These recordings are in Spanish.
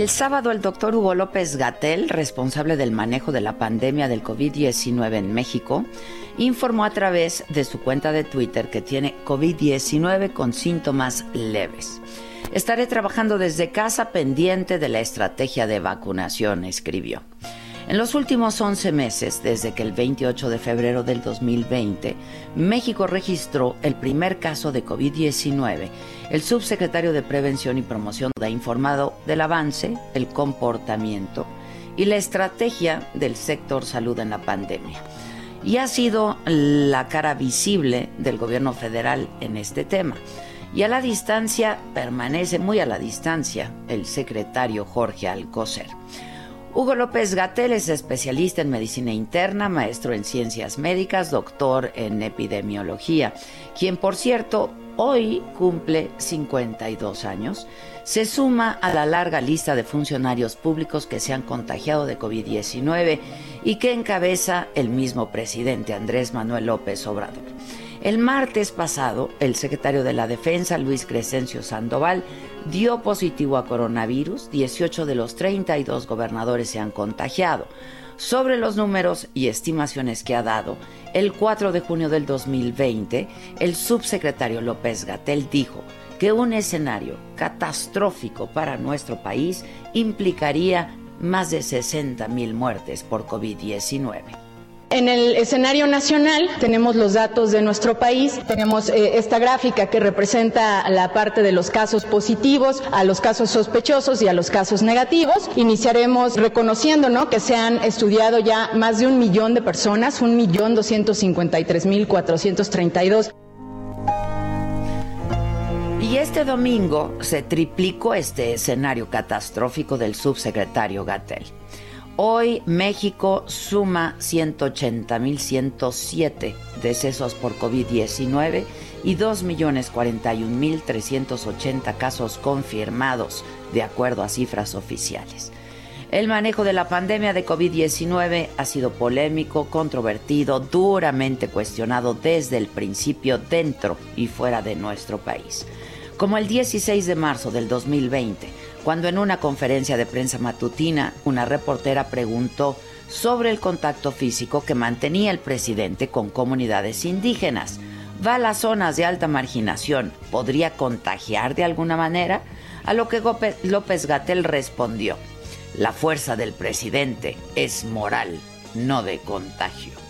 El sábado el doctor Hugo López Gatel, responsable del manejo de la pandemia del COVID-19 en México, informó a través de su cuenta de Twitter que tiene COVID-19 con síntomas leves. Estaré trabajando desde casa pendiente de la estrategia de vacunación, escribió. En los últimos 11 meses, desde que el 28 de febrero del 2020, México registró el primer caso de COVID-19, el subsecretario de Prevención y Promoción ha informado del avance, el comportamiento y la estrategia del sector salud en la pandemia. Y ha sido la cara visible del gobierno federal en este tema. Y a la distancia, permanece muy a la distancia, el secretario Jorge Alcocer. Hugo López Gatel es especialista en medicina interna, maestro en ciencias médicas, doctor en epidemiología, quien por cierto hoy cumple 52 años, se suma a la larga lista de funcionarios públicos que se han contagiado de COVID-19 y que encabeza el mismo presidente Andrés Manuel López Obrador. El martes pasado, el secretario de la Defensa, Luis Crescencio Sandoval, dio positivo a coronavirus. 18 de los 32 gobernadores se han contagiado. Sobre los números y estimaciones que ha dado, el 4 de junio del 2020, el subsecretario López Gatel dijo que un escenario catastrófico para nuestro país implicaría más de 60 mil muertes por COVID-19. En el escenario nacional tenemos los datos de nuestro país, tenemos eh, esta gráfica que representa la parte de los casos positivos, a los casos sospechosos y a los casos negativos. Iniciaremos reconociendo ¿no? que se han estudiado ya más de un millón de personas, un millón doscientos cincuenta y tres mil cuatrocientos treinta y dos. Y este domingo se triplicó este escenario catastrófico del subsecretario Gatel. Hoy México suma 180.107 decesos por COVID-19 y 2.041.380 casos confirmados, de acuerdo a cifras oficiales. El manejo de la pandemia de COVID-19 ha sido polémico, controvertido, duramente cuestionado desde el principio dentro y fuera de nuestro país. Como el 16 de marzo del 2020, cuando en una conferencia de prensa matutina una reportera preguntó sobre el contacto físico que mantenía el presidente con comunidades indígenas. ¿Va a las zonas de alta marginación? ¿Podría contagiar de alguna manera? A lo que López Gatel respondió, la fuerza del presidente es moral, no de contagio.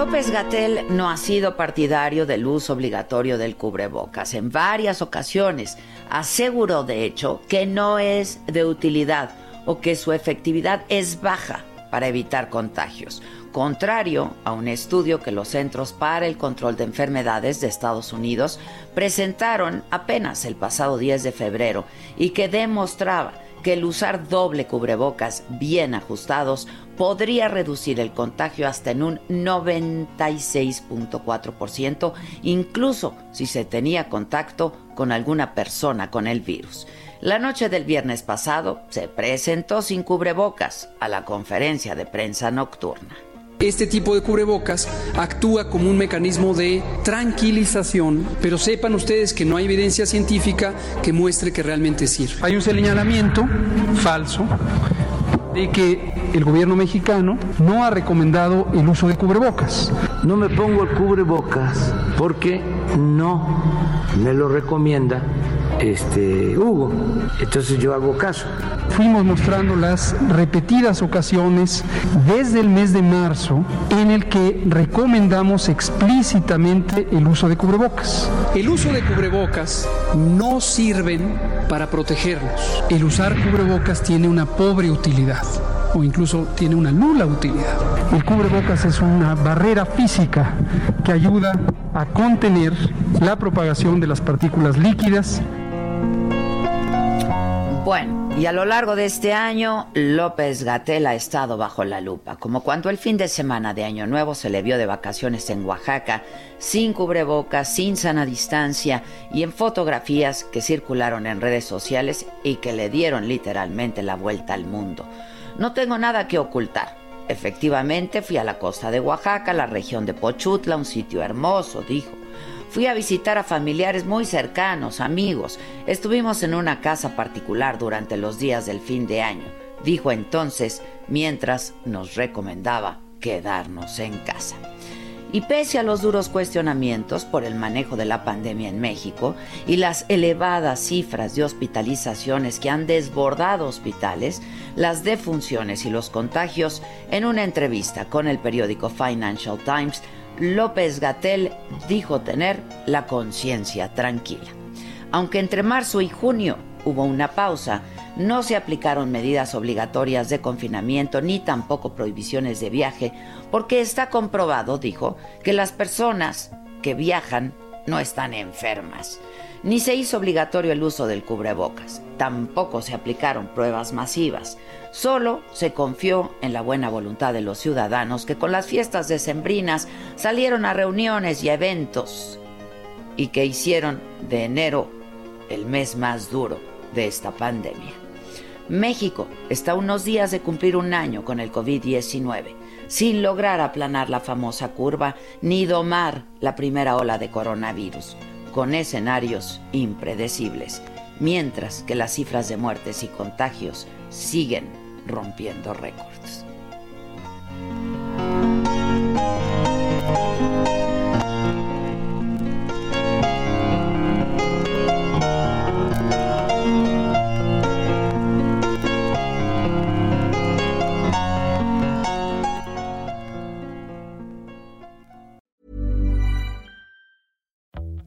López Gatel no ha sido partidario del uso obligatorio del cubrebocas. En varias ocasiones aseguró, de hecho, que no es de utilidad o que su efectividad es baja para evitar contagios, contrario a un estudio que los Centros para el Control de Enfermedades de Estados Unidos presentaron apenas el pasado 10 de febrero y que demostraba que el usar doble cubrebocas bien ajustados podría reducir el contagio hasta en un 96.4%, incluso si se tenía contacto con alguna persona con el virus. La noche del viernes pasado se presentó sin cubrebocas a la conferencia de prensa nocturna. Este tipo de cubrebocas actúa como un mecanismo de tranquilización, pero sepan ustedes que no hay evidencia científica que muestre que realmente sirve. Hay un señalamiento falso de que el gobierno mexicano no ha recomendado el uso de cubrebocas. No me pongo el cubrebocas porque no me lo recomienda este Hugo. Entonces yo hago caso. Fuimos mostrando las repetidas ocasiones desde el mes de marzo en el que recomendamos explícitamente el uso de cubrebocas. El uso de cubrebocas no sirven para protegernos. El usar cubrebocas tiene una pobre utilidad o incluso tiene una nula utilidad. El cubrebocas es una barrera física que ayuda a contener la propagación de las partículas líquidas bueno, y a lo largo de este año, López Gatel ha estado bajo la lupa, como cuando el fin de semana de Año Nuevo se le vio de vacaciones en Oaxaca, sin cubrebocas, sin sana distancia y en fotografías que circularon en redes sociales y que le dieron literalmente la vuelta al mundo. No tengo nada que ocultar. Efectivamente, fui a la costa de Oaxaca, la región de Pochutla, un sitio hermoso, dijo. Fui a visitar a familiares muy cercanos, amigos. Estuvimos en una casa particular durante los días del fin de año, dijo entonces, mientras nos recomendaba quedarnos en casa. Y pese a los duros cuestionamientos por el manejo de la pandemia en México y las elevadas cifras de hospitalizaciones que han desbordado hospitales, las defunciones y los contagios, en una entrevista con el periódico Financial Times, López Gatel dijo tener la conciencia tranquila. Aunque entre marzo y junio hubo una pausa, no se aplicaron medidas obligatorias de confinamiento ni tampoco prohibiciones de viaje, porque está comprobado, dijo, que las personas que viajan no están enfermas. Ni se hizo obligatorio el uso del cubrebocas, tampoco se aplicaron pruebas masivas. Solo se confió en la buena voluntad de los ciudadanos que con las fiestas decembrinas salieron a reuniones y eventos y que hicieron de enero el mes más duro de esta pandemia. México está a unos días de cumplir un año con el COVID-19, sin lograr aplanar la famosa curva ni domar la primera ola de coronavirus, con escenarios impredecibles, mientras que las cifras de muertes y contagios siguen rompiendo récords.